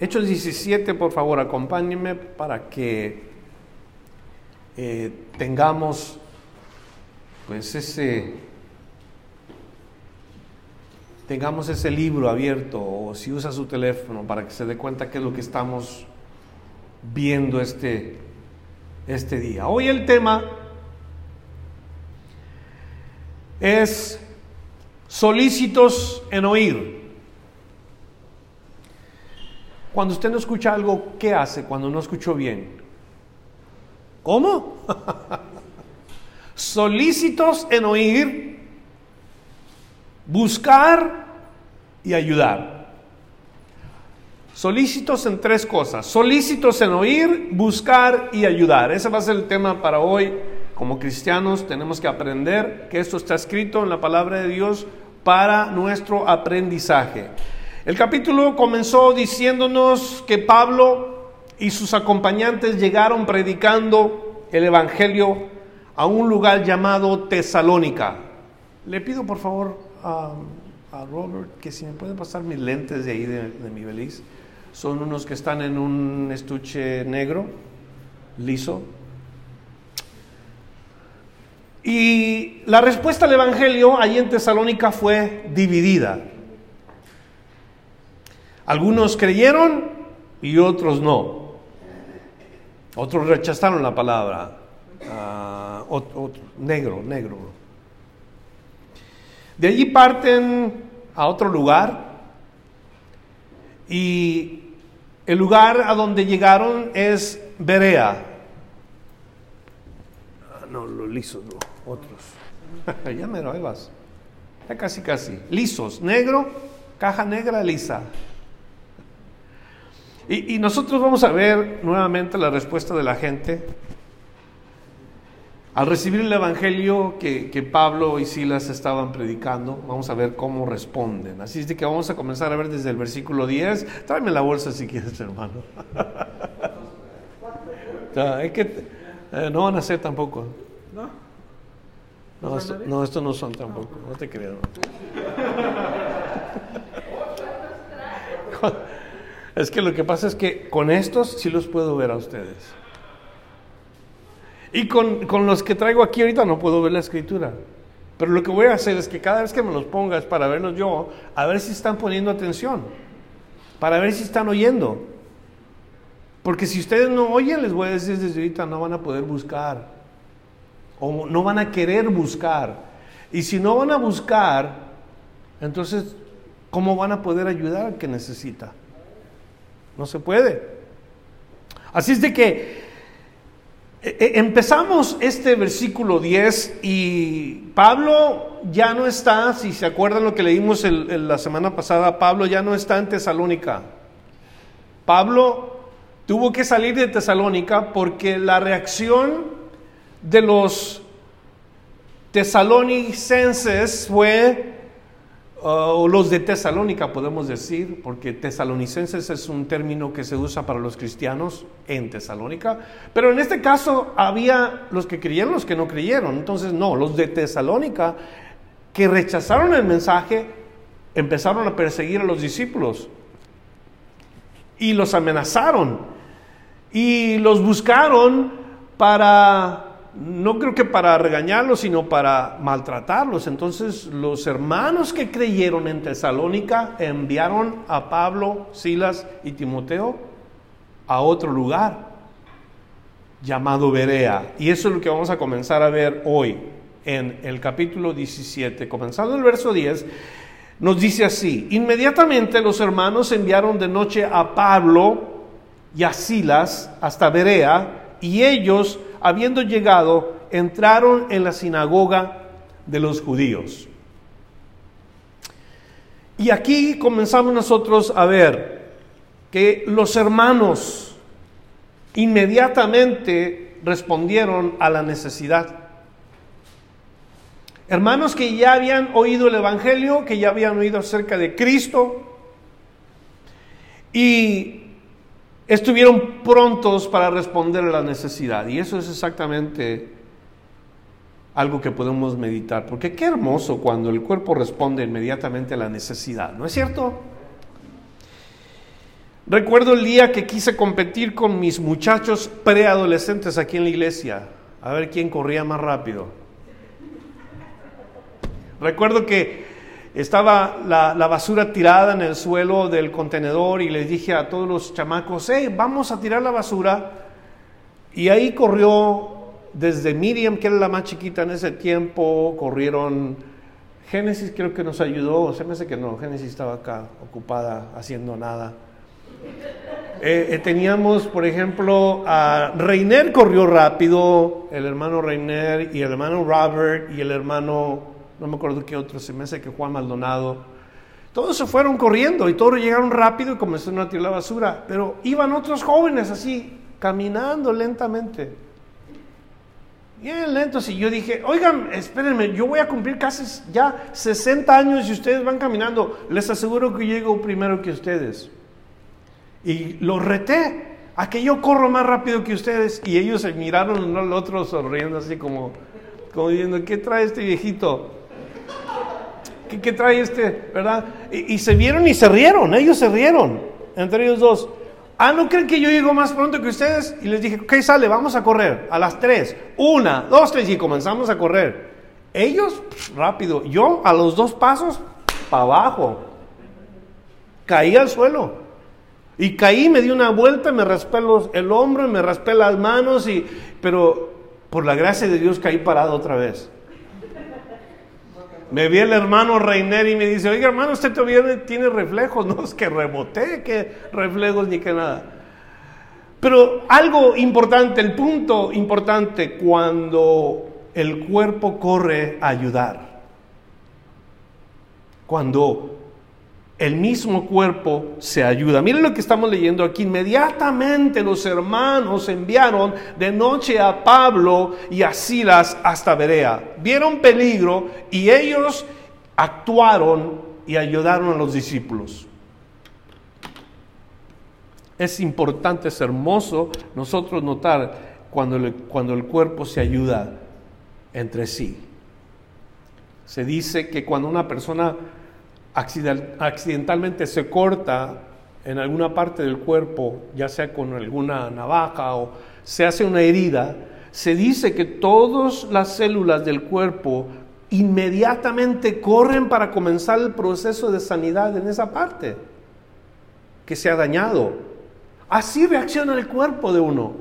Hechos 17, por favor, acompáñenme para que eh, tengamos pues ese tengamos ese libro abierto o si usa su teléfono para que se dé cuenta qué es lo que estamos viendo este, este día. Hoy el tema es solícitos en oír. Cuando usted no escucha algo, ¿qué hace cuando no escuchó bien? ¿Cómo? Solícitos en oír, buscar y ayudar. Solícitos en tres cosas. Solícitos en oír, buscar y ayudar. Ese va a ser el tema para hoy. Como cristianos tenemos que aprender que esto está escrito en la palabra de Dios para nuestro aprendizaje. El capítulo comenzó diciéndonos que Pablo y sus acompañantes llegaron predicando el Evangelio a un lugar llamado Tesalónica. Le pido por favor a, Robert que si me puede pasar mis lentes de ahí de, de mi beliz. Son unos que están en un estuche negro, liso. Y la respuesta al Evangelio allí en Tesalónica fue dividida. Algunos creyeron y otros no. Otros rechazaron la palabra. Uh, negro, negro. De allí parten a otro lugar y el lugar a donde llegaron es Berea. Ah, no, los lisos, no, otros. ya me lo vas. Ya casi, casi. Lisos, negro, caja negra, lisa. Y, nosotros vamos a ver nuevamente la respuesta de la gente al recibir el Evangelio que, que, Pablo y Silas estaban predicando, vamos a ver cómo responden. Así es de que vamos a comenzar a ver desde el versículo 10. Tráeme la bolsa si quieres, hermano. que, eh, no van a ser tampoco. No. No, esto, no, estos no son tampoco, no te creo. Es que lo que pasa es que con estos sí los puedo ver a ustedes. Y con, los que traigo aquí ahorita no puedo ver la escritura. Pero lo que voy a hacer es que cada vez que me los ponga es para verlos yo, a ver si están poniendo atención, para ver si están oyendo. Porque si ustedes no oyen, les voy a decir desde ahorita, no van a poder buscar. O no van a querer buscar. Y si no van a buscar, entonces, ¿cómo van a poder ayudar al que necesita? No se puede. Así es de que eh, eh, empezamos este versículo 10 y Pablo ya no está, si se acuerdan lo que leímos la semana pasada, Pablo ya no está en Tesalónica. Pablo tuvo que salir de Tesalónica porque la reacción de los tesalonicenses fue o los de Tesalónica podemos decir, porque tesalonicenses es un término que se usa para los cristianos en Tesalónica, pero en este caso había los que creyeron, los que no creyeron. Entonces, no, los de Tesalónica que rechazaron el mensaje empezaron a perseguir a los discípulos y los amenazaron y los buscaron para no creo que para regañarlos, sino para maltratarlos. Entonces los hermanos que creyeron en Tesalónica enviaron a Pablo, Silas y Timoteo a otro lugar llamado Berea. Y eso es lo que vamos a comenzar a ver hoy en el capítulo 17. Comenzando el verso 10, nos dice así, inmediatamente los hermanos enviaron de noche a Pablo y a Silas hasta Berea y ellos habiendo llegado, entraron en la sinagoga de los judíos. Y aquí comenzamos nosotros a ver que los hermanos inmediatamente respondieron a la necesidad. Hermanos que ya habían oído el Evangelio, que ya habían oído acerca de Cristo y estuvieron prontos para responder a la necesidad. Y eso es exactamente algo que podemos meditar, porque qué hermoso cuando el cuerpo responde inmediatamente a la necesidad, ¿no es cierto? Recuerdo el día que quise competir con mis muchachos preadolescentes aquí en la iglesia, a ver quién corría más rápido. Recuerdo que estaba la, basura tirada en el suelo del contenedor y les dije a todos los chamacos, hey, vamos a tirar la basura. Y ahí corrió desde Miriam, que era la más chiquita en ese tiempo, corrieron Génesis creo que nos ayudó, se me hace que no, Génesis estaba acá ocupada haciendo nada. Eh, eh, teníamos, por ejemplo, a Reiner corrió rápido, el hermano Reiner y el hermano Robert y el hermano, no me acuerdo qué otro, se me hace que Juan Maldonado. Todos se fueron corriendo y todos llegaron rápido y comenzaron a tirar la basura, pero iban otros jóvenes así, caminando lentamente. Bien lentos y yo dije, oigan, espérenme, yo voy a cumplir casi ya 60 años y ustedes van caminando, les aseguro que llego primero que ustedes. Y los reté a que yo corro más rápido que ustedes. Y ellos se miraron uno al otro sonriendo así como, como diciendo, ¿qué trae este viejito? ¿Qué, trae este? ¿Verdad? Y, se vieron y se rieron, ellos se rieron, entre ellos dos. Ah, ¿no creen que yo llego más pronto que ustedes? Y les dije, ok, sale, vamos a correr. A las tres. Una, dos, tres. Y comenzamos a correr. Ellos, rápido. Yo, a los dos pasos, para abajo. Caí al suelo. Y caí, me di una vuelta, me raspé el hombro, me raspé las manos, y, pero por la gracia de Dios caí parado otra vez. Me vi el hermano Reiner y me dice, oiga hermano, usted todavía tiene reflejos, no es que reboté, que reflejos ni que nada. Pero algo importante, el punto importante, cuando el cuerpo corre a ayudar, cuando el mismo cuerpo se ayuda. Miren lo que estamos leyendo aquí. Inmediatamente los hermanos enviaron de noche a Pablo y a Silas hasta Berea. Vieron peligro y ellos actuaron y ayudaron a los discípulos. Es importante, es hermoso nosotros notar cuando el, cuando el cuerpo se ayuda entre sí. Se dice que cuando una persona accidentalmente se corta en alguna parte del cuerpo, ya sea con alguna navaja o se hace una herida, se dice que todas las células del cuerpo inmediatamente corren para comenzar el proceso de sanidad en esa parte que se ha dañado. Así reacciona el cuerpo de uno.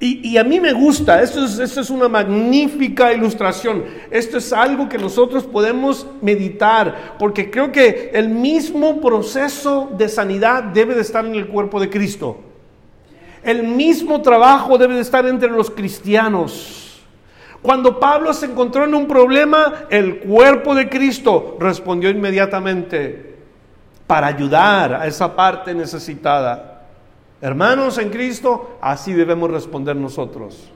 Y, a mí me gusta, esto es, esto es una magnífica ilustración, esto es algo que nosotros podemos meditar, porque creo que el mismo proceso de sanidad debe de estar en el cuerpo de Cristo. El mismo trabajo debe de estar entre los cristianos. Cuando Pablo se encontró en un problema, el cuerpo de Cristo respondió inmediatamente para ayudar a esa parte necesitada. Hermanos en Cristo, así debemos responder nosotros.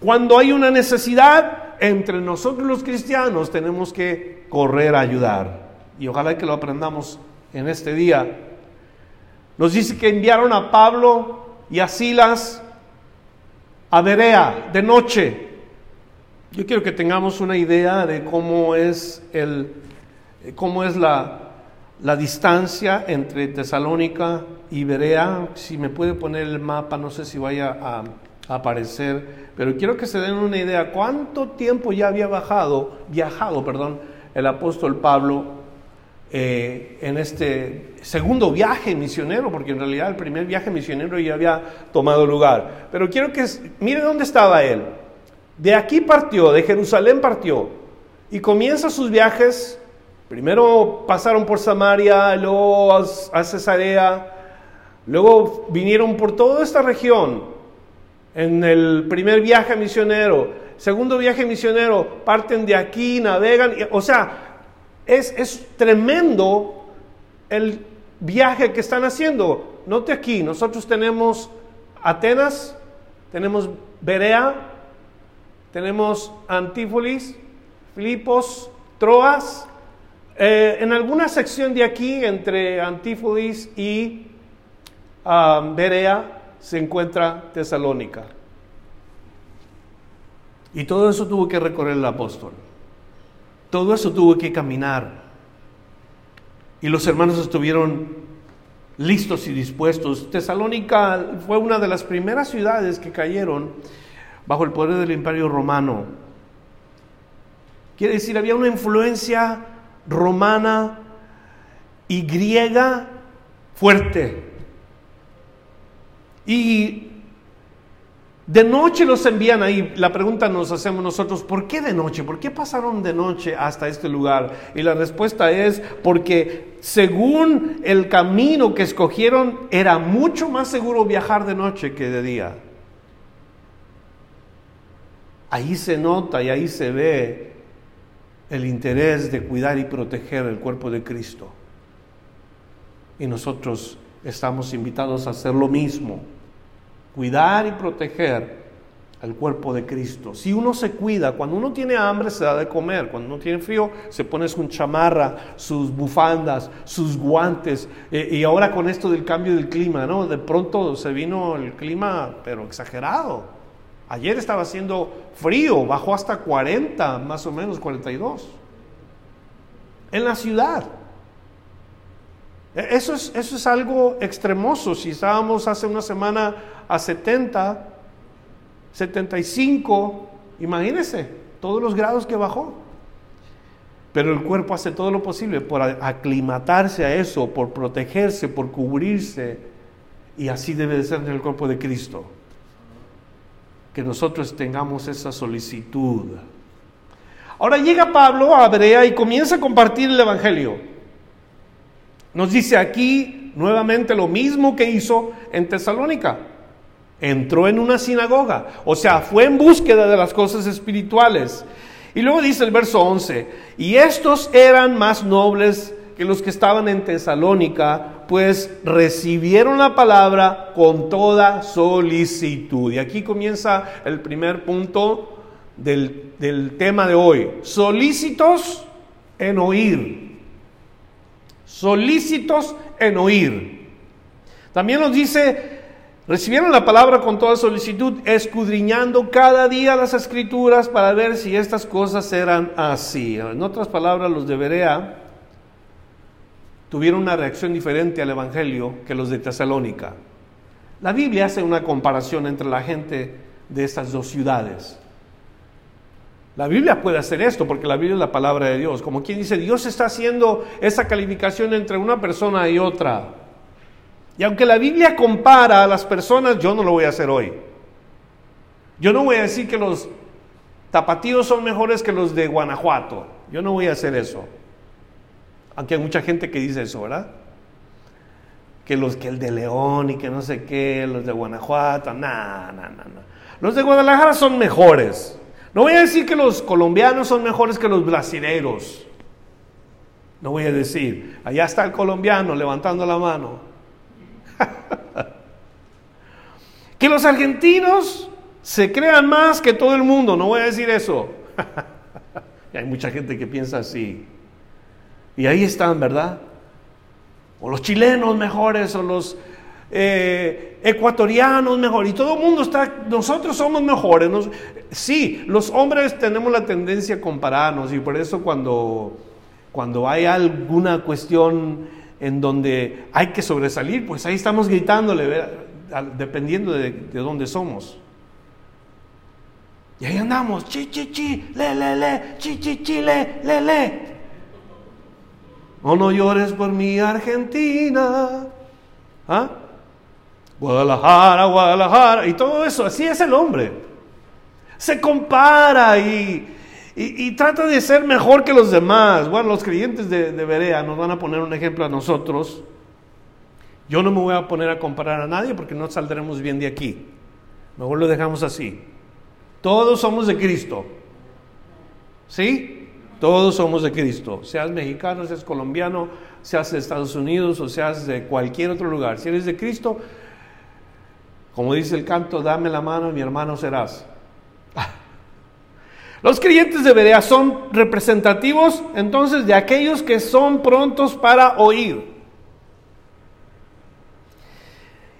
Cuando hay una necesidad, entre nosotros los cristianos tenemos que correr a ayudar. Y ojalá que lo aprendamos en este día. Nos dice que enviaron a Pablo y a Silas a Berea de noche. Yo quiero que tengamos una idea de cómo es, el, cómo es la, la distancia entre Tesalónica y Berea. Si me puede poner el mapa, no sé si vaya a, aparecer, pero quiero que se den una idea cuánto tiempo ya había bajado, viajado, perdón, el apóstol Pablo eh, en este segundo viaje misionero, porque en realidad el primer viaje misionero ya había tomado lugar. Pero quiero que mire dónde estaba él. De aquí partió, de Jerusalén partió, y comienza sus viajes Primero pasaron por Samaria, luego a Cesarea, luego vinieron por toda esta región en el primer viaje misionero, segundo viaje misionero, parten de aquí, navegan, o sea, es, es tremendo el viaje que están haciendo. Note aquí, nosotros tenemos Atenas, tenemos Berea, tenemos Antípolis, Filipos, Troas, eh, en alguna sección de aquí, entre Antípolis y um, Berea, se encuentra Tesalónica. Y todo eso tuvo que recorrer el apóstol. Todo eso tuvo que caminar. Y los hermanos estuvieron listos y dispuestos. Tesalónica fue una de las primeras ciudades que cayeron bajo el poder del imperio romano. Quiere decir, había una influencia romana y griega fuerte. Y de noche los envían ahí. La pregunta nos hacemos nosotros, ¿por qué de noche? ¿Por qué pasaron de noche hasta este lugar? Y la respuesta es porque según el camino que escogieron, era mucho más seguro viajar de noche que de día. Ahí se nota y ahí se ve el interés de cuidar y proteger el cuerpo de Cristo. Y nosotros estamos invitados a hacer lo mismo cuidar y proteger al cuerpo de Cristo. Si uno se cuida, cuando uno tiene hambre se da de comer, cuando uno tiene frío se pone su chamarra, sus bufandas, sus guantes, eh, y ahora con esto del cambio del clima, ¿no? De pronto se vino el clima, pero exagerado. Ayer estaba haciendo frío, bajó hasta 40, más o menos 42. En la ciudad. E, eso es, eso es algo extremoso. Si estábamos hace una semana a 70, 75, imagínense todos los grados que bajó. Pero el cuerpo hace todo lo posible por aclimatarse a eso, por protegerse, por cubrirse. Y así debe de ser en el cuerpo de Cristo. Que nosotros tengamos esa solicitud. Ahora llega Pablo a Berea y comienza a compartir el Evangelio. Nos dice aquí nuevamente lo mismo que hizo en Tesalónica entró en una sinagoga, o sea, fue en búsqueda de las cosas espirituales. Y luego dice el verso 11, y estos eran más nobles que los que estaban en Tesalónica, pues recibieron la palabra con toda solicitud. Y aquí comienza el primer punto del, del tema de hoy, solícitos en oír. Solícitos en oír. También nos dice Recibieron la palabra con toda solicitud, escudriñando cada día las escrituras para ver si estas cosas eran así. En otras palabras, los de Berea tuvieron una reacción diferente al Evangelio que los de Tesalónica. La Biblia hace una comparación entre la gente de estas dos ciudades. La Biblia puede hacer esto porque la Biblia es la palabra de Dios. Como quien dice, Dios está haciendo esa calificación entre una persona y otra. Y aunque la Biblia compara a las personas, yo no lo voy a hacer hoy. Yo no voy a decir que los tapatíos son mejores que los de Guanajuato. Yo no voy a hacer eso. Aunque hay mucha gente que dice eso, ¿verdad? Que los que el de León y que no sé qué, los de Guanajuato, no, no, no. Los de Guadalajara son mejores. No voy a decir que los colombianos son mejores que los brasileños. No voy a decir, allá está el colombiano levantando la mano. que los argentinos se crean más que todo el mundo, no voy a decir eso. hay mucha gente que piensa así. Y ahí están, ¿verdad? O los chilenos mejores, o los eh, ecuatorianos mejores. Y todo el mundo está, nosotros somos mejores. sí, los hombres tenemos la tendencia a compararnos y por eso cuando, cuando hay alguna cuestión en donde hay que sobresalir, pues ahí estamos gritándole, dependiendo de, dónde somos. Y ahí andamos, chi, chi, chi, le, le, le, chi, chi, chi, le, le, le. Oh, no llores por mi Argentina. ¿Ah? Guadalajara, Guadalajara. Y todo eso, así es el hombre. Se compara y, y, trata de ser mejor que los demás. Bueno, los creyentes de, de Berea nos van a poner un ejemplo a nosotros. Yo no me voy a poner a comparar a nadie porque no saldremos bien de aquí. Mejor lo dejamos así. Todos somos de Cristo. ¿Sí? Todos somos de Cristo. Seas mexicano, seas colombiano, seas de Estados Unidos o seas de cualquier otro lugar. Si eres de Cristo, como dice el canto, dame la mano y mi hermano serás. Los creyentes de Berea son representativos entonces de aquellos que son prontos para oír.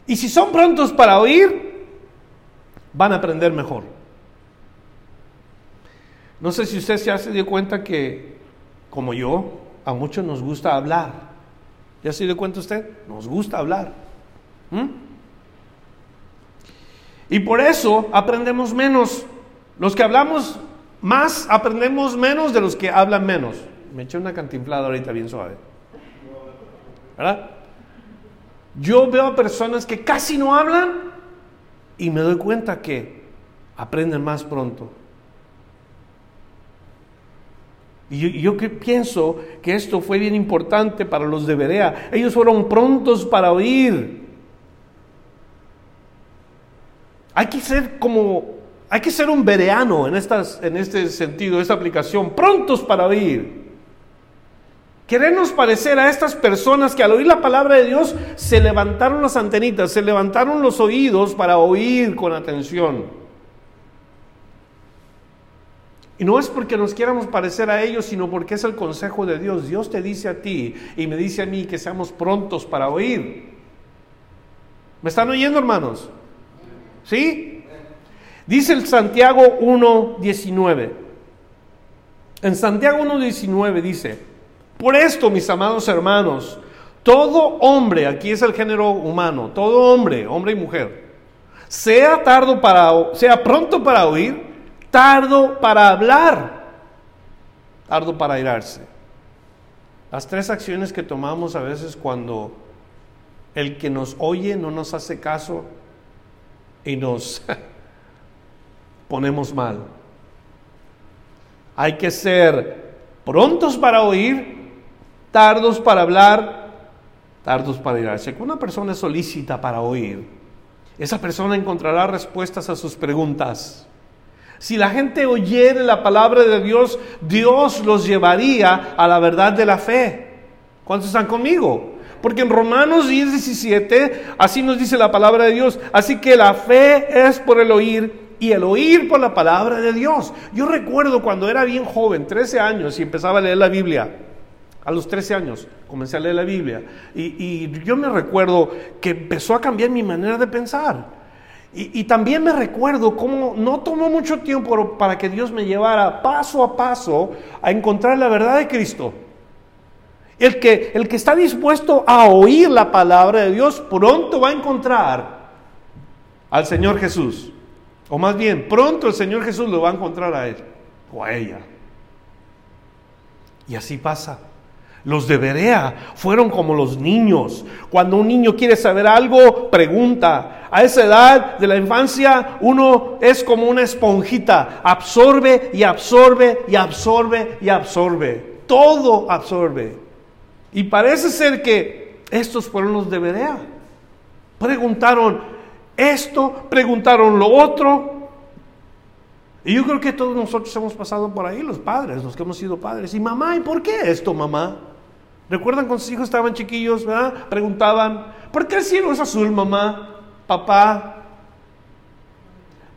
Y si son prontos para oír, van a aprender mejor. No sé si usted ya se dio cuenta que, como yo, a muchos nos gusta hablar. ¿Ya se dio cuenta usted? Nos gusta hablar. ¿Mm? Y por eso aprendemos menos. Los que hablamos más, aprendemos menos de los que hablan menos. Me eché una cantinflada ahorita bien suave. ¿Verdad? Yo veo a personas que casi no hablan y me doy cuenta que aprenden más pronto. Y yo, que pienso que esto fue bien importante para los de Berea. Ellos fueron prontos para oír. Hay que ser como, hay que ser un bereano en, en este sentido, esta aplicación, prontos para oír. Queremos parecer a estas personas que al oír la palabra de Dios se levantaron las antenitas, se levantaron los oídos para oír con atención. Y no es porque nos quieramos parecer a ellos, sino porque es el consejo de Dios. Dios te dice a ti y me dice a mí que seamos prontos para oír. ¿Me están oyendo, hermanos? ¿Sí? Dice el Santiago 1.19. En Santiago 1.19 dice, por esto, mis amados hermanos, todo hombre, aquí es el género humano, todo hombre, hombre y mujer, sea tardo para, sea pronto para oír, tardo para hablar, tardo para irarse. Las tres acciones que tomamos a veces cuando el que nos oye no nos hace caso y nos ponemos mal. Hay que ser prontos para oír, tardos para hablar, tardos para irarse. Cuando una persona es solícita para oír, esa persona encontrará respuestas a sus preguntas. Si la gente oyera la palabra de Dios, Dios los llevaría a la verdad de la fe. ¿Cuántos están conmigo? Porque en Romanos 10, 17, así nos dice la palabra de Dios. Así que la fe es por el oír y el oír por la palabra de Dios. Yo recuerdo cuando era bien joven, 13 años, y empezaba a leer la Biblia. A los 13 años comencé a leer la Biblia. Y, y yo me recuerdo que empezó a cambiar mi manera de pensar. Y, también me recuerdo cómo no tomó mucho tiempo para que Dios me llevara paso a paso a encontrar la verdad de Cristo. El que, el que está dispuesto a oír la palabra de Dios pronto va a encontrar al Señor Jesús. O más bien, pronto el Señor Jesús lo va a encontrar a él o a ella. Y así pasa. Los de Berea fueron como los niños. Cuando un niño quiere saber algo, pregunta. A esa edad de la infancia uno es como una esponjita. Absorbe y absorbe y absorbe y absorbe. Todo absorbe. Y parece ser que estos fueron los de Berea. Preguntaron esto, preguntaron lo otro. Y yo creo que todos nosotros hemos pasado por ahí, los padres, los que hemos sido padres. Y mamá, ¿y por qué esto, mamá? ¿Recuerdan cuando sus hijos estaban chiquillos? ¿verdad? Preguntaban, ¿por qué el cielo es azul, mamá? Papá.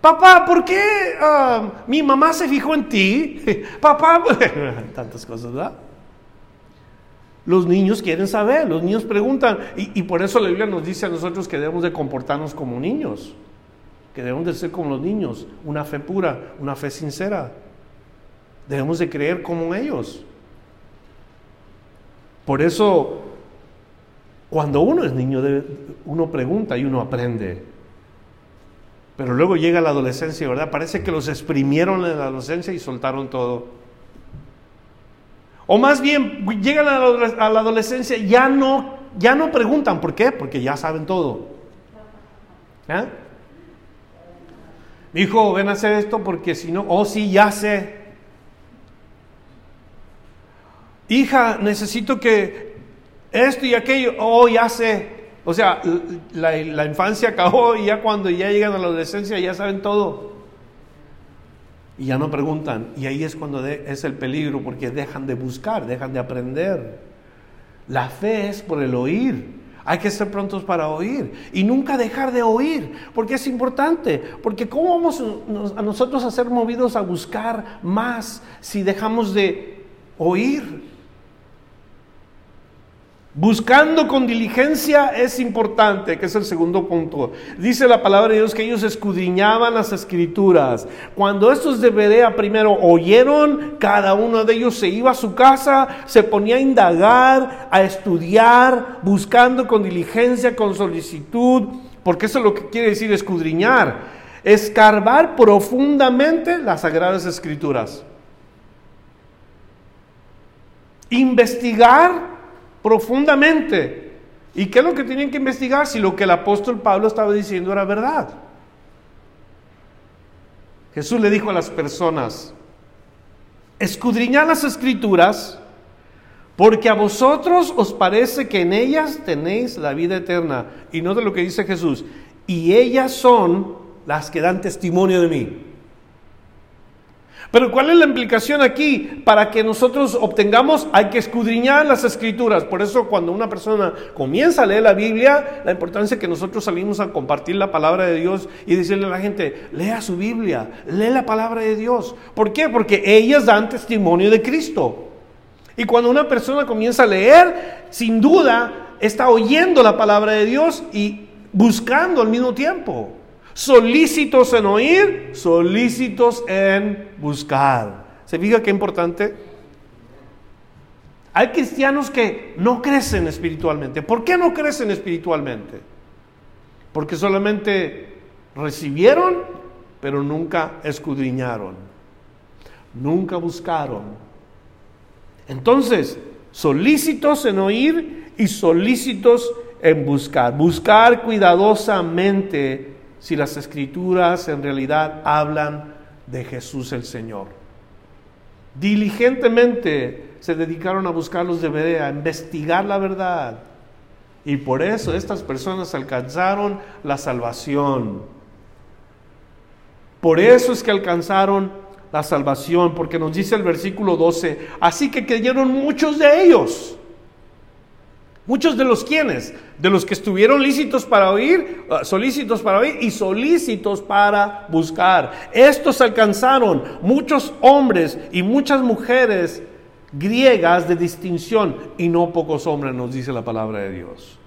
Papá, ¿por qué ah, mi mamá se fijó en ti? Papá, tantas cosas, ¿verdad? Los niños quieren saber, los niños preguntan. Y, y, por eso la Biblia nos dice a nosotros que debemos de comportarnos como niños, que debemos de ser como los niños, una fe pura, una fe sincera. Debemos de creer como ellos. Por eso, cuando uno es niño, uno pregunta y uno aprende. Pero luego llega la adolescencia, ¿verdad? Parece que los exprimieron en la adolescencia y soltaron todo. O más bien, llegan a la adolescencia, ya no, ya no preguntan, ¿por qué? Porque ya saben todo. ¿Eh? Mi hijo, ven a hacer esto porque si no, oh sí, ya sé. Hija, necesito que esto y aquello, oh, ya sé. O sea, la, infancia acabó y ya cuando ya llegan a la adolescencia ya saben todo. Y ya no preguntan. Y ahí es cuando es el peligro, porque dejan de buscar, dejan de aprender. La fe es por el oír. Hay que ser prontos para oír y nunca dejar de oír, porque es importante, porque ¿cómo vamos a nosotros a ser movidos a buscar más si dejamos de oír? Buscando con diligencia es importante, que es el segundo punto. Dice la palabra de Dios que ellos escudriñaban las escrituras. Cuando estos de Berea primero oyeron, cada uno de ellos se iba a su casa, se ponía a indagar, a estudiar, buscando con diligencia, con solicitud, porque eso es lo que quiere decir escudriñar, escarbar profundamente las sagradas escrituras. Investigar profundamente. ¿Y qué es lo que tienen que investigar si lo que el apóstol Pablo estaba diciendo era verdad? Jesús le dijo a las personas, escudriñad las escrituras, porque a vosotros os parece que en ellas tenéis la vida eterna. Y no de lo que dice Jesús, y ellas son las que dan testimonio de mí. Pero ¿cuál es la implicación aquí? Para que nosotros obtengamos, hay que escudriñar las escrituras. Por eso cuando una persona comienza a leer la Biblia, la importancia es que nosotros salimos a compartir la palabra de Dios y decirle a la gente, lea su Biblia, lee la palabra de Dios. ¿Por qué? Porque ellas dan testimonio de Cristo. Y cuando una persona comienza a leer, sin duda está oyendo la palabra de Dios y buscando al mismo tiempo solícitos en oír, solícitos en buscar. ¿Se fija qué importante? Hay cristianos que no crecen espiritualmente. ¿Por qué no crecen espiritualmente? Porque solamente recibieron, pero nunca escudriñaron. Nunca buscaron. Entonces, solícitos en oír y solícitos en buscar. Buscar cuidadosamente si las escrituras en realidad hablan de Jesús el Señor. Diligentemente se dedicaron a buscar los de Berea, a investigar la verdad. Y por eso estas personas alcanzaron la salvación. Por eso es que alcanzaron la salvación, porque nos dice el versículo 12, así que creyeron muchos de ellos. Muchos de los quienes, de los que estuvieron lícitos para oír, ah, solícitos para oír y solícitos para buscar. Estos alcanzaron muchos hombres y muchas mujeres griegas de distinción y no pocos hombres, nos dice la palabra de Dios.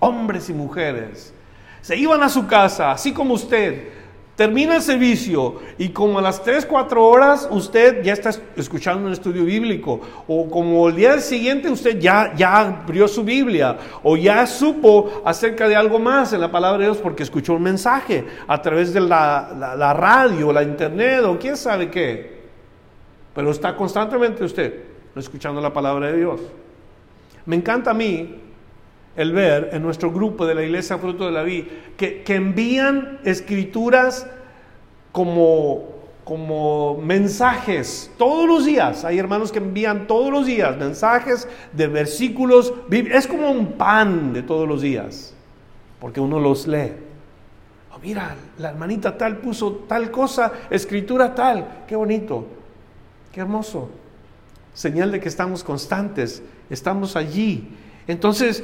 Hombres y mujeres se iban a su casa, así como usted, Termina el servicio y como a las 3, 4 horas usted ya está escuchando un estudio bíblico o como el día siguiente usted ya, ya abrió su Biblia o ya supo acerca de algo más en la palabra de Dios porque escuchó un mensaje a través de la, la radio, la internet o quién sabe qué. Pero está constantemente usted escuchando la palabra de Dios. Me encanta a mí el ver en nuestro grupo de la iglesia Fruto de la Vida que, envían escrituras como, como mensajes todos los días. Hay hermanos que envían todos los días mensajes de versículos. Es como un pan de todos los días, porque uno los lee. Oh, mira, la hermanita tal puso tal cosa, escritura tal. Qué bonito, qué hermoso. Señal de que estamos constantes, estamos allí. Entonces,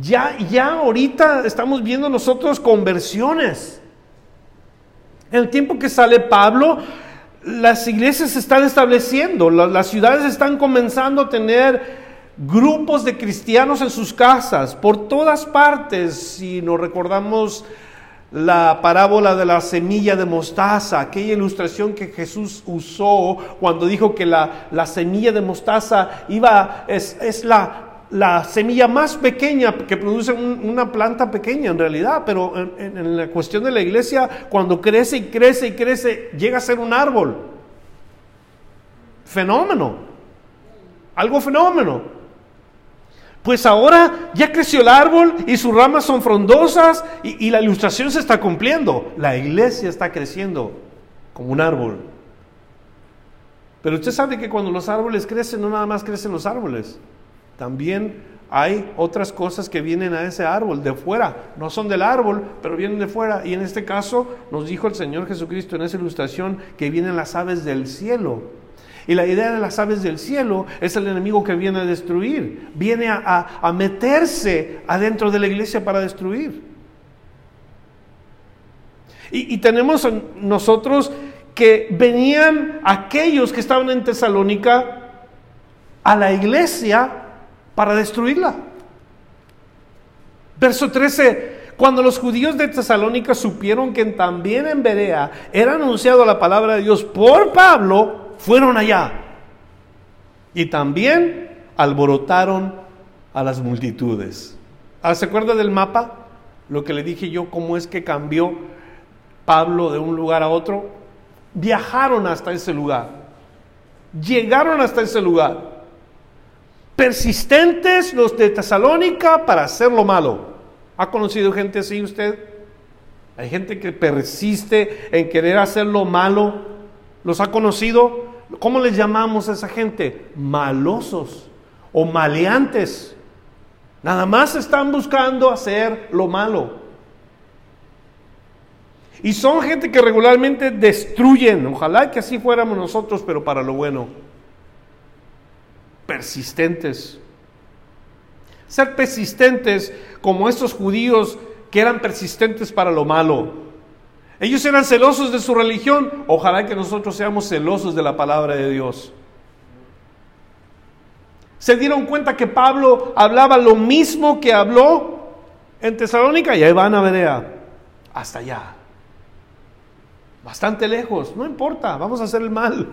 ya, ya ahorita estamos viendo nosotros conversiones. En el tiempo que sale Pablo, las iglesias se están estableciendo, las, ciudades están comenzando a tener grupos de cristianos en sus casas, por todas partes, si nos recordamos la parábola de la semilla de mostaza, aquella ilustración que Jesús usó cuando dijo que la, la semilla de mostaza iba, es, es la, la semilla más pequeña que produce una planta pequeña en realidad, pero en, la cuestión de la iglesia, cuando crece y crece y crece, llega a ser un árbol. Fenómeno. Algo fenómeno. Pues ahora ya creció el árbol y sus ramas son frondosas y, la ilustración se está cumpliendo. La iglesia está creciendo como un árbol. Pero usted sabe que cuando los árboles crecen, no nada más crecen los árboles también hay otras cosas que vienen a ese árbol de fuera, no son del árbol, pero vienen de fuera. Y en este caso nos dijo el Señor Jesucristo en esa ilustración que vienen las aves del cielo. Y la idea de las aves del cielo es el enemigo que viene a destruir, viene a, meterse adentro de la iglesia para destruir. Y, y tenemos nosotros que venían aquellos que estaban en Tesalónica a la iglesia para destruirla. Verso 13, cuando los judíos de Tesalónica supieron que también en Berea era anunciado la palabra de Dios por Pablo, fueron allá. Y también alborotaron a las multitudes. Ah, ¿Se acuerda del mapa? Lo que le dije yo, cómo es que cambió Pablo de un lugar a otro. Viajaron hasta ese lugar. Llegaron hasta ese lugar. Persistentes los de Tesalónica para hacer lo malo. ¿Ha conocido gente así usted? Hay gente que persiste en querer hacer lo malo. ¿Los ha conocido? ¿Cómo les llamamos a esa gente? Malosos o maleantes. Nada más están buscando hacer lo malo. Y son gente que regularmente destruyen. Ojalá que así fuéramos nosotros, pero para lo bueno. Persistentes. Ser persistentes como estos judíos que eran persistentes para lo malo. Ellos eran celosos de su religión. Ojalá que nosotros seamos celosos de la palabra de Dios. Se dieron cuenta que Pablo hablaba lo mismo que habló en Tesalónica y ahí van a Berea, hasta allá. Bastante lejos, no importa, vamos a hacer el mal.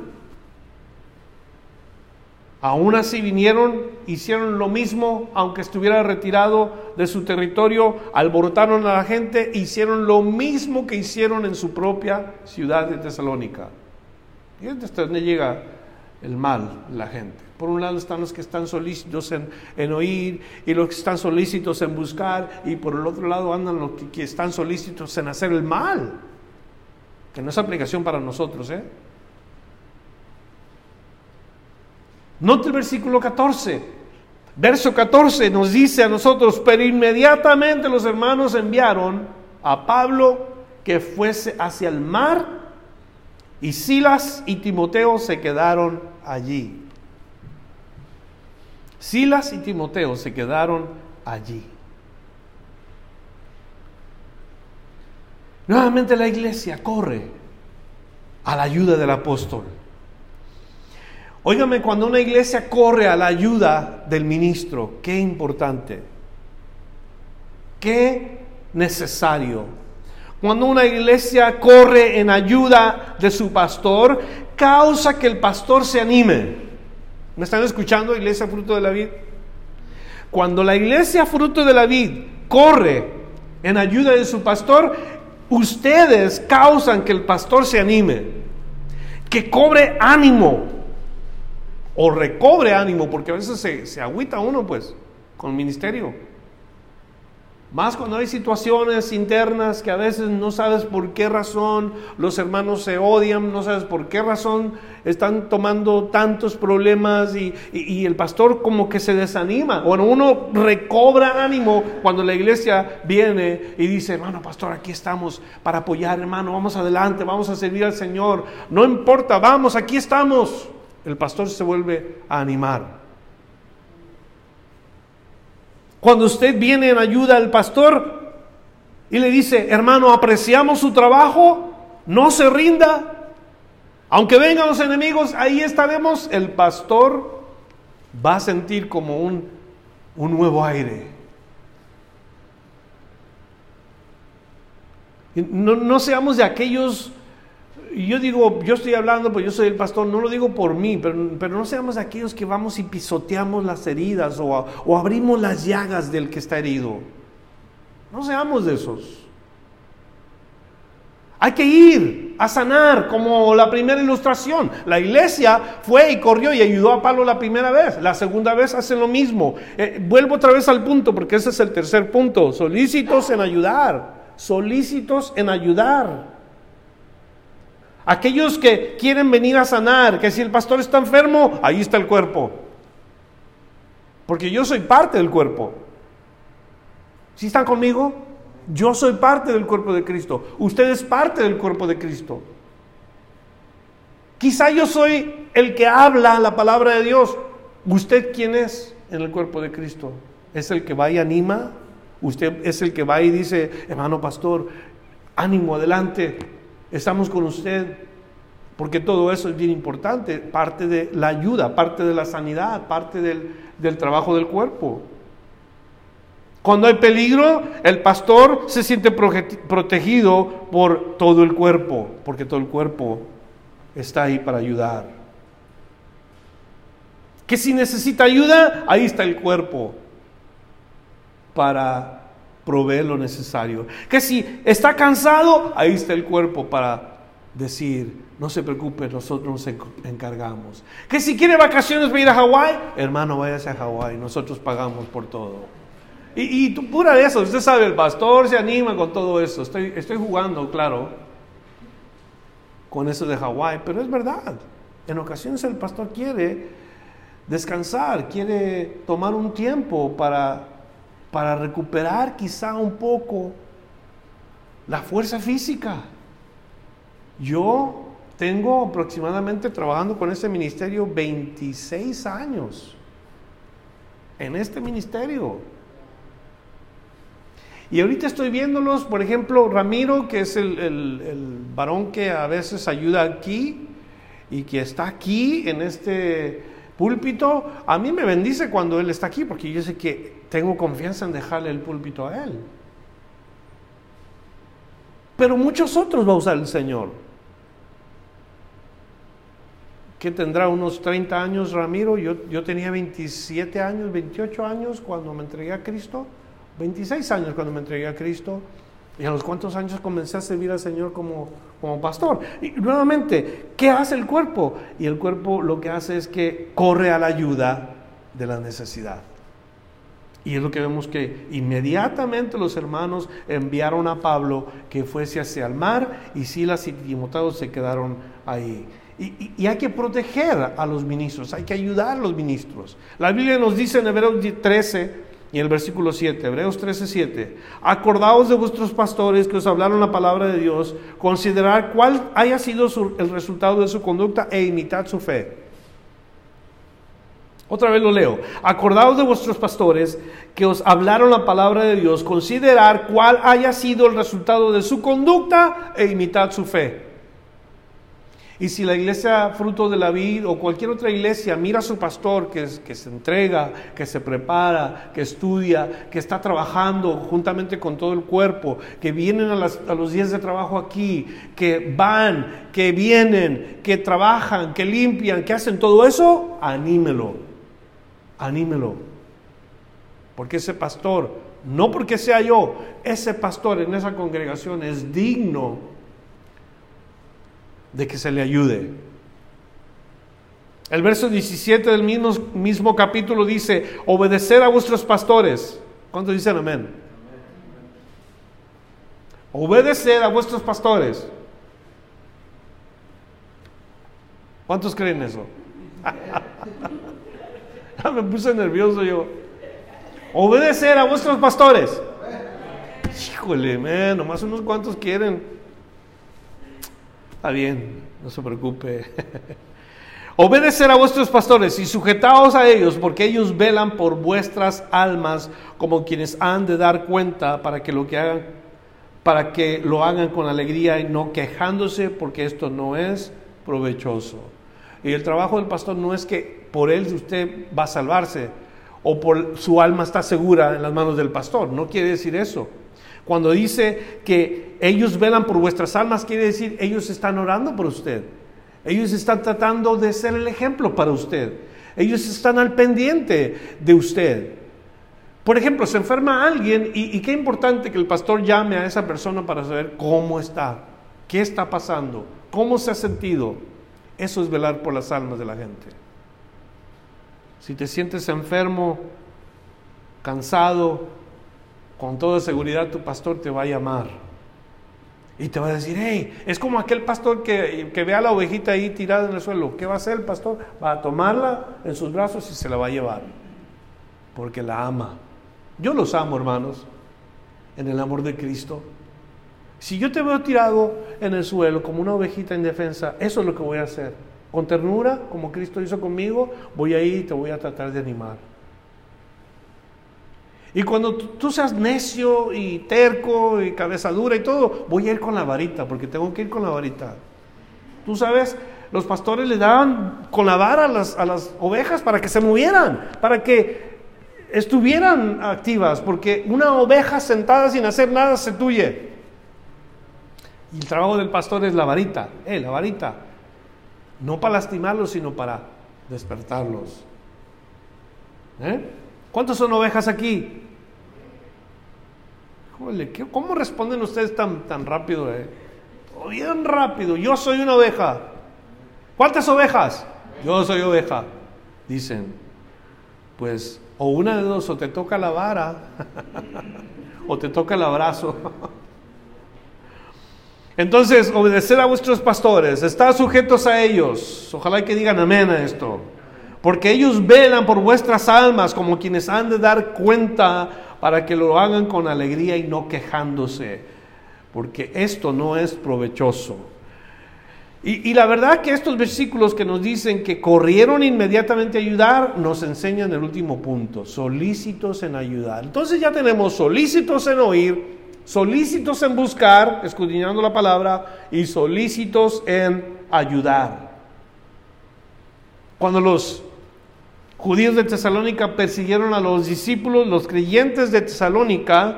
Aún así vinieron, hicieron lo mismo, aunque estuviera retirado de su territorio, alborotaron a la gente, hicieron lo mismo que hicieron en su propia ciudad de Tesalónica. Y es donde llega el mal, la gente. Por un lado están los que están solícitos en, oír y los que están solícitos en buscar y por el otro lado andan los que, están solícitos en hacer el mal, que no es aplicación para nosotros. ¿eh? Note el versículo 14. Verso 14 nos dice a nosotros, pero inmediatamente los hermanos enviaron a Pablo que fuese hacia el mar y Silas y Timoteo se quedaron allí. Silas y Timoteo se quedaron allí. Nuevamente la iglesia corre a la ayuda del apóstol. Óigame, cuando una iglesia corre a la ayuda del ministro, qué importante, qué necesario. Cuando una iglesia corre en ayuda de su pastor, causa que el pastor se anime. ¿Me están escuchando, iglesia fruto de la vid? Cuando la iglesia fruto de la vid corre en ayuda de su pastor, ustedes causan que el pastor se anime, que cobre ánimo o recobre ánimo, porque a veces se, se agüita uno pues con ministerio. Más cuando hay situaciones internas que a veces no sabes por qué razón los hermanos se odian, no sabes por qué razón están tomando tantos problemas y, el pastor como que se desanima. Bueno, uno recobra ánimo cuando la iglesia viene y dice, hermano pastor, aquí estamos para apoyar, hermano, vamos adelante, vamos a servir al Señor. No importa, vamos, aquí estamos. El pastor se vuelve a animar. Cuando usted viene en ayuda al pastor y le dice, hermano, apreciamos su trabajo, no se rinda, aunque vengan los enemigos, ahí estaremos, el pastor va a sentir como un, un nuevo aire. No, no seamos de aquellos y yo digo, yo estoy hablando, pues yo soy el pastor, no lo digo por mí, pero, no seamos aquellos que vamos y pisoteamos las heridas o, o abrimos las llagas del que está herido. No seamos de esos. Hay que ir a sanar, como la primera ilustración. La iglesia fue y corrió y ayudó a Pablo la primera vez. La segunda vez hacen lo mismo. Eh, vuelvo otra vez al punto, porque ese es el tercer punto. Solícitos en ayudar. Solícitos en ayudar. Aquellos que quieren venir a sanar, que si el pastor está enfermo, ahí está el cuerpo. Porque yo soy parte del cuerpo. ¿Sí están conmigo? Yo soy parte del cuerpo de Cristo. Usted es parte del cuerpo de Cristo. Quizá yo soy el que habla la palabra de Dios. ¿Usted quién es en el cuerpo de Cristo? ¿Es el que va y anima? ¿Usted es el que va y dice, hermano pastor, ánimo, adelante, estamos con usted, porque todo eso es bien importante, parte de la ayuda, parte de la sanidad, parte del, del trabajo del cuerpo. Cuando hay peligro, el pastor se siente protegido por todo el cuerpo, porque todo el cuerpo está ahí para ayudar. Que si necesita ayuda, ahí está el cuerpo para proveer lo necesario. Que si está cansado, ahí está el cuerpo para decir, no se preocupe, nosotros nos encargamos. Que si quiere vacaciones para ir a Hawái, hermano, váyase a Hawái, nosotros pagamos por todo. Y, tú, pura de eso, usted sabe, el pastor se anima con todo eso. Estoy, estoy jugando, claro, con eso de Hawái, pero es verdad. En ocasiones el pastor quiere descansar, quiere tomar un tiempo para, para recuperar quizá un poco la fuerza física. Yo tengo aproximadamente trabajando con ese ministerio 26 años. En este ministerio. Y ahorita estoy viéndolos, por ejemplo, Ramiro, que es el, varón que a veces ayuda aquí y que está aquí en este púlpito, a mí me bendice cuando él está aquí, porque yo sé que tengo confianza en dejarle el púlpito a él. Pero muchos otros va a usar el Señor. que tendrá unos 30 años Ramiro? Yo, yo tenía 27 años, 28 años cuando me entregué a Cristo. 26 años cuando me entregué a Cristo. ¿Y a los cuantos años comencé a servir al Señor como, como pastor? Y nuevamente, ¿qué hace el cuerpo? Y el cuerpo lo que hace es que corre a la ayuda de la necesidad. Y es lo que vemos que inmediatamente los hermanos enviaron a Pablo que fuese hacia el mar y Silas y Timoteo se quedaron ahí. Y, hay que proteger a los ministros, hay que ayudar a los ministros. La Biblia nos dice en Hebreos 13, y el versículo 7, Hebreos 13, 7, acordaos de vuestros pastores que os hablaron la palabra de Dios, considerar cuál haya sido el resultado de su conducta e imitad su fe. Otra vez lo leo. Acordaos de vuestros pastores que os hablaron la palabra de Dios, considerar cuál haya sido el resultado de su conducta e imitad su fe. Y si la iglesia fruto de la vida o cualquier otra iglesia mira a su pastor que, se entrega, que se prepara, que estudia, que está trabajando juntamente con todo el cuerpo, que vienen a, a los días de trabajo aquí, que van, que vienen, que trabajan, que limpian, que hacen todo eso, anímelo, anímelo. Porque ese pastor, no porque sea yo, ese pastor en esa congregación es digno de que se le ayude. El verso 17 del mismo, mismo capítulo dice, obedecer a vuestros pastores. ¿Cuántos dicen amén? Obedecer a vuestros pastores. ¿Cuántos creen eso? Me puse nervioso yo. Obedecer a vuestros pastores. Híjole, man, nomás unos cuantos quieren. Está bien, no se preocupe. Obedecer a vuestros pastores y sujetaos a ellos, porque ellos velan por vuestras almas como quienes han de dar cuenta para que lo que hagan, para que lo hagan con alegría y no quejándose, porque esto no es provechoso. Y el trabajo del pastor no es que por él usted va a salvarse o por su alma está segura en las manos del pastor. No quiere decir eso. Cuando dice que ellos velan por vuestras almas, quiere decir ellos están orando por usted. Ellos están tratando de ser el ejemplo para usted. Ellos están al pendiente de usted. Por ejemplo, se enferma alguien y, y qué importante que el pastor llame a esa persona para saber cómo está, qué está pasando, cómo se ha sentido. Eso es velar por las almas de la gente. Si te sientes enfermo, cansado, con toda seguridad tu pastor te va a llamar. Y te va a decir, hey, es como aquel pastor que, que ve a la ovejita ahí tirada en el suelo. ¿Qué va a hacer el pastor? Va a tomarla en sus brazos y se la va a llevar. Porque la ama. Yo los amo, hermanos, en el amor de Cristo. Si yo te veo tirado en el suelo como una ovejita indefensa, eso es lo que voy a hacer. Con ternura, como Cristo hizo conmigo, voy a ir y te voy a tratar de animar. Y cuando tú seas necio y terco y cabeza dura y todo, voy a ir con la varita, porque tengo que ir con la varita. Tú sabes, los pastores le daban con la vara a las, a las ovejas para que se movieran, para que estuvieran activas, porque una oveja sentada sin hacer nada se tuye. Y el trabajo del pastor es la varita, eh, la varita, no para lastimarlos, sino para despertarlos. ¿Eh? ¿Cuántas son ovejas aquí? ¿cómo responden ustedes tan, tan rápido? Eh? Oh, bien rápido, yo soy una oveja. ¿Cuántas ovejas? Yo soy oveja. Dicen, pues o una de dos, o te toca la vara, o te toca el abrazo. Entonces, obedecer a vuestros pastores, estar sujetos a ellos. Ojalá que digan amén a esto. Porque ellos velan por vuestras almas como quienes han de dar cuenta para que lo hagan con alegría y no quejándose. Porque esto no es provechoso. Y, la verdad que estos versículos que nos dicen que corrieron inmediatamente a ayudar, nos enseñan el último punto, solícitos en ayudar. Entonces ya tenemos solícitos en oír, solícitos en buscar, escudriñando la palabra, y solícitos en ayudar. Cuando los judíos de Tesalónica persiguieron a los discípulos, los creyentes de Tesalónica,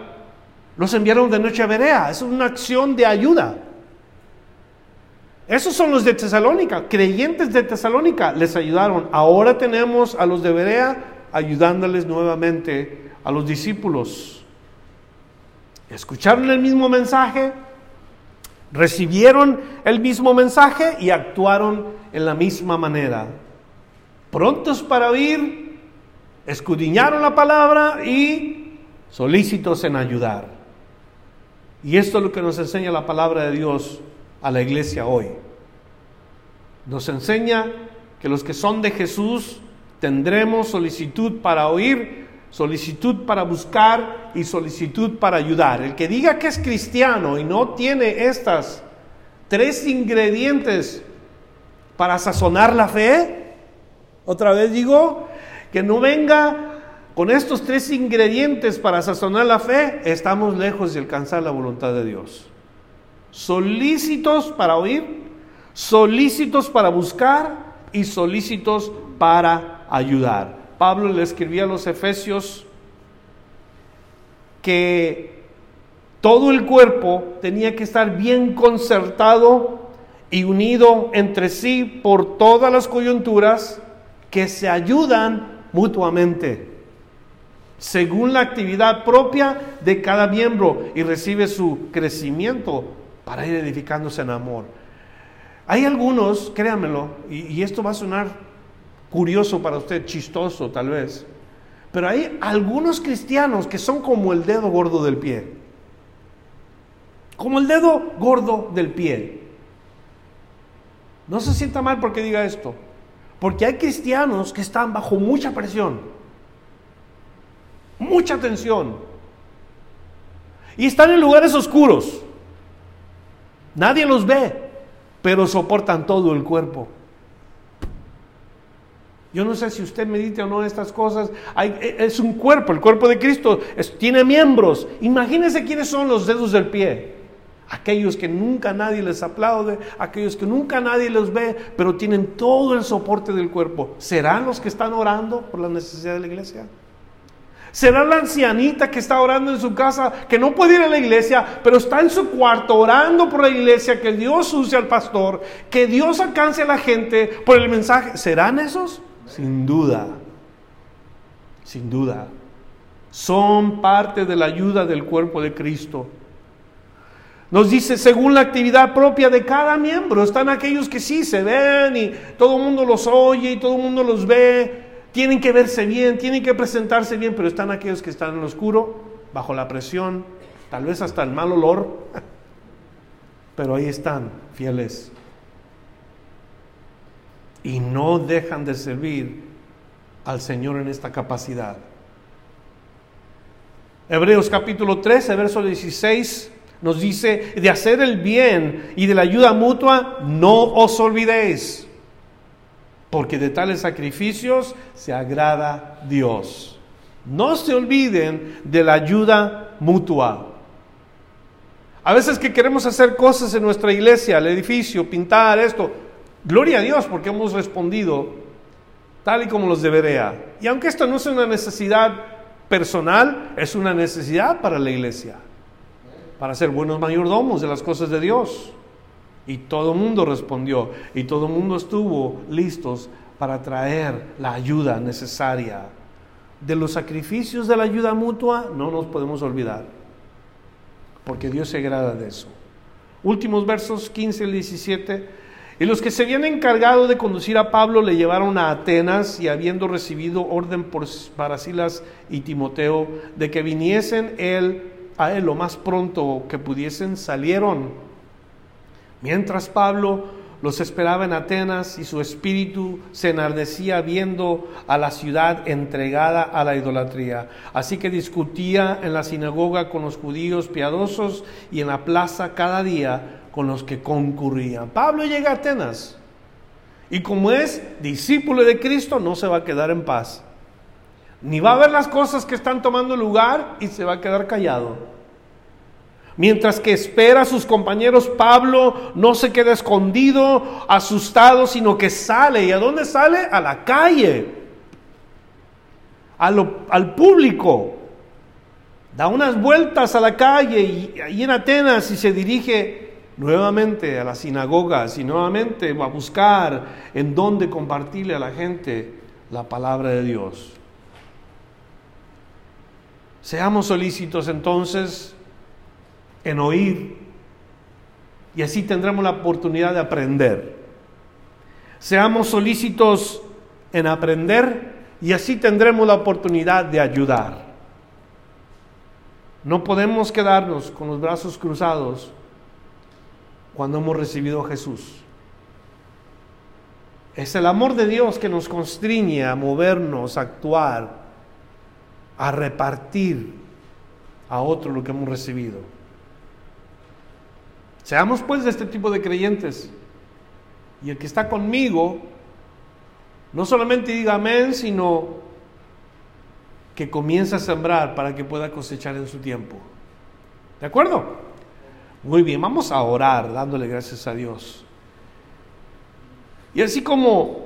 los enviaron de noche a Berea. Es una acción de ayuda. Esos son los de Tesalónica, creyentes de Tesalónica, les ayudaron. Ahora tenemos a los de Berea ayudándoles nuevamente a los discípulos. Escucharon el mismo mensaje, recibieron el mismo mensaje y actuaron en la misma manera. Prontos para oír, escudriñaron la palabra y solícitos en ayudar. Y esto es lo que nos enseña la palabra de Dios a la iglesia hoy. Nos enseña que los que son de Jesús tendremos solicitud para oír, solicitud para buscar y solicitud para ayudar. El que diga que es cristiano y no tiene estas tres ingredientes para sazonar la fe, otra vez digo, que no venga con estos tres ingredientes para sazonar la fe, estamos lejos de alcanzar la voluntad de Dios solícitos para oír, solícitos para buscar y solícitos para ayudar. Pablo le escribía a los efesios que todo el cuerpo tenía que estar bien concertado y unido entre sí por todas las coyunturas que se ayudan mutuamente según la actividad propia de cada miembro y recibe su crecimiento para ir edificándose en amor. Hay algunos, créanmelo, y, esto va a sonar curioso para usted, chistoso tal vez, pero hay algunos cristianos que son como el dedo gordo del pie. Como el dedo gordo del pie. No se sienta mal porque diga esto. Porque hay cristianos que están bajo mucha presión. Mucha tensión. Y están en lugares oscuros. Nadie los ve, pero soportan todo el cuerpo. Yo no sé si usted medite o no estas cosas. E, es un cuerpo, el cuerpo de Cristo tiene miembros. Imagínense quiénes son los dedos del pie. Aquellos que nunca nadie les aplaude, aquellos que nunca nadie los ve, pero tienen todo el soporte del cuerpo. ¿Serán los que están orando por la necesidad de la iglesia? Será la ancianita que está orando en su casa, que no puede ir a la iglesia, pero está en su cuarto orando por la iglesia, que Dios use al pastor, que Dios alcance a la gente por el mensaje. ¿Serán esos? Sin duda, sin duda. Son parte de la ayuda del cuerpo de Cristo. Nos dice, según la actividad propia de cada miembro, están aquellos que sí se ven y todo el mundo los oye y todo el mundo los ve, tienen que verse bien, tienen que presentarse bien, pero están aquellos que están en lo oscuro, bajo la presión, tal vez hasta el mal olor, pero ahí están, fieles. Y no dejan de servir al Señor en esta capacidad. Hebreos capítulo 13, verso 16 nos dice, de hacer el bien y de la ayuda mutua, no os olvidéis porque de tales sacrificios se agrada Dios. No se olviden de la ayuda mutua. A veces que queremos hacer cosas en nuestra iglesia, el edificio, pintar esto, Gloria a Dios porque hemos respondido tal y como los debería. Y aunque esto no es una necesidad personal, es una necesidad para la iglesia, para ser buenos mayordomos de las cosas de Dios. Y todo el mundo respondió y todo el mundo estuvo listos para traer la ayuda necesaria. De los sacrificios de la ayuda mutua no nos podemos olvidar, porque Dios se agrada de eso. Últimos versos 15 y 17. Y los que se habían encargado de conducir a Pablo le llevaron a Atenas y habiendo recibido orden por, para Silas y Timoteo de que viniesen él, a él lo más pronto que pudiesen, salieron. Mientras Pablo los esperaba en Atenas y su espíritu se enardecía viendo a la ciudad entregada a la idolatría. Así que discutía en la sinagoga con los judíos piadosos y en la plaza cada día con los que concurrían. Pablo llega a Atenas y como es discípulo de Cristo no se va a quedar en paz. Ni va a ver las cosas que están tomando lugar y se va a quedar callado. Mientras que espera a sus compañeros, Pablo no se queda escondido, asustado, sino que sale. ¿Y a dónde sale? A la calle, al público. Da unas vueltas a la calle y, y en Atenas y se dirige nuevamente a las sinagogas y nuevamente a buscar en dónde compartirle a la gente la palabra de Dios. Seamos solícitos entonces en oír y así tendremos la oportunidad de aprender. Seamos solícitos en aprender y así tendremos la oportunidad de ayudar. No podemos quedarnos con los brazos cruzados cuando hemos recibido a Jesús. Es el amor de Dios que nos constriñe a movernos, a actuar, a repartir a otro lo que hemos recibido. Seamos pues de este tipo de creyentes. Y el que está conmigo, no solamente diga amén, sino que comience a sembrar para que pueda cosechar en su tiempo. ¿De acuerdo? Muy bien, vamos a orar dándole gracias a Dios. Y así como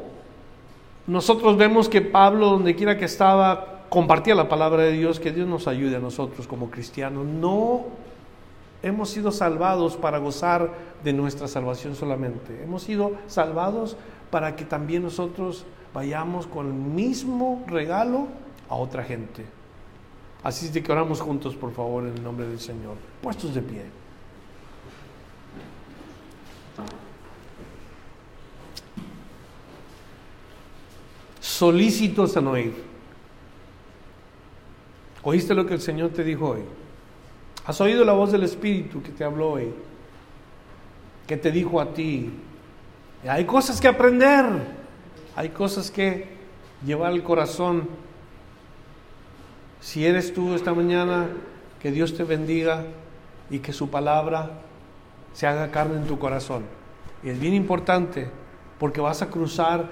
nosotros vemos que Pablo, donde quiera que estaba, compartía la palabra de Dios, que Dios nos ayude a nosotros como cristianos. No hemos sido salvados para gozar de nuestra salvación solamente. Hemos sido salvados para que también nosotros vayamos con el mismo regalo a otra gente. Así es de que oramos juntos, por favor, en el nombre del Señor. Puestos de pie. Solícitos en oír. ¿Oíste lo que el Señor te dijo hoy? ¿Has oído la voz del Espíritu que te habló hoy? Que te dijo a ti? Hay cosas que aprender, hay cosas que llevar al corazón. Si eres tú esta mañana, que Dios te bendiga y que su palabra se haga carne en tu corazón. Y es bien importante porque vas a cruzar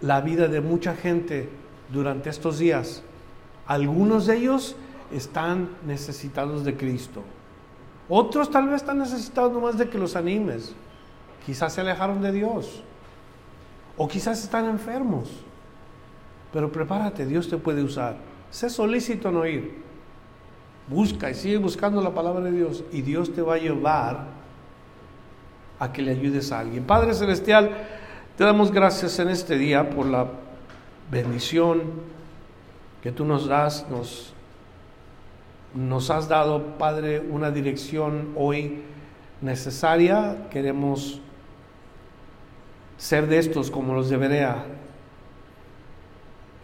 la vida de mucha gente durante estos días. Algunos de ellos están necesitados de Cristo. Otros tal vez están necesitados más de que los animes. Quizás se alejaron de Dios. O quizás están enfermos. Pero prepárate, Dios te puede usar. Sé solícito en oír. Busca y sigue buscando la palabra de Dios. Y Dios te va a llevar a que le ayudes a alguien. Padre Celestial, te damos gracias en este día por la bendición que tú nos das, nos, nos has dado, Padre, una dirección hoy necesaria. Queremos ser de estos como los de Berea.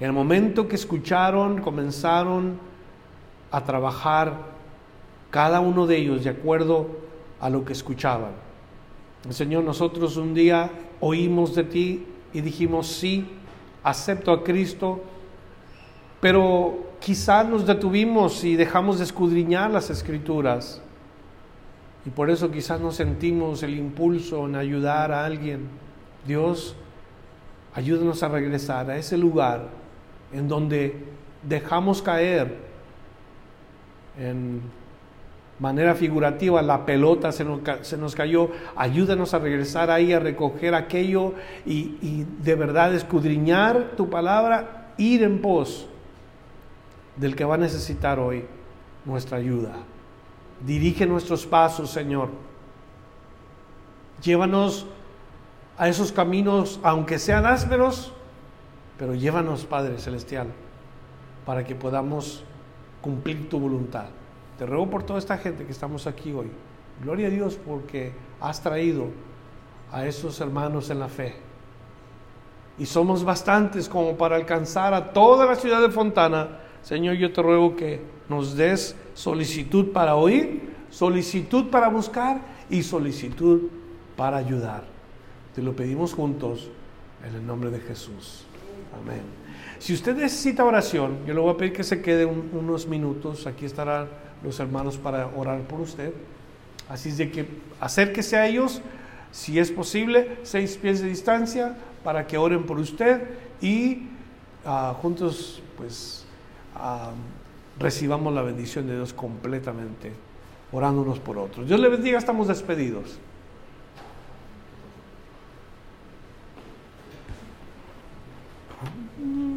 En el momento que escucharon, comenzaron a trabajar cada uno de ellos de acuerdo a lo que escuchaban. Señor, nosotros un día oímos de ti y dijimos, sí, acepto a Cristo, pero quizá nos detuvimos y dejamos de escudriñar las escrituras. Y por eso quizás no sentimos el impulso en ayudar a alguien. Dios, ayúdanos a regresar a ese lugar en donde dejamos caer en manera figurativa, la pelota se nos, cayó, ayúdanos a regresar ahí, a recoger aquello y, y de verdad escudriñar tu palabra, ir en pos del que va a necesitar hoy nuestra ayuda. Dirige nuestros pasos, Señor. Llévanos a esos caminos, aunque sean ásperos, pero llévanos, Padre Celestial, para que podamos cumplir tu voluntad. Te ruego por toda esta gente que estamos aquí hoy. Gloria a Dios porque has traído a esos hermanos en la fe. Y somos bastantes como para alcanzar a toda la ciudad de Fontana. Señor, yo te ruego que nos des solicitud para oír, solicitud para buscar y solicitud para ayudar. Te lo pedimos juntos en el nombre de Jesús. Amén. Si usted necesita oración, yo le voy a pedir que se quede unos minutos. Aquí estarán los hermanos para orar por usted. Así es de que acérquese a ellos, si es posible, seis pies de distancia, para que oren por usted y ah, juntos pues ah, recibamos la bendición de Dios completamente, orándonos por otros. Dios le bendiga, estamos despedidos. Mm-hmm.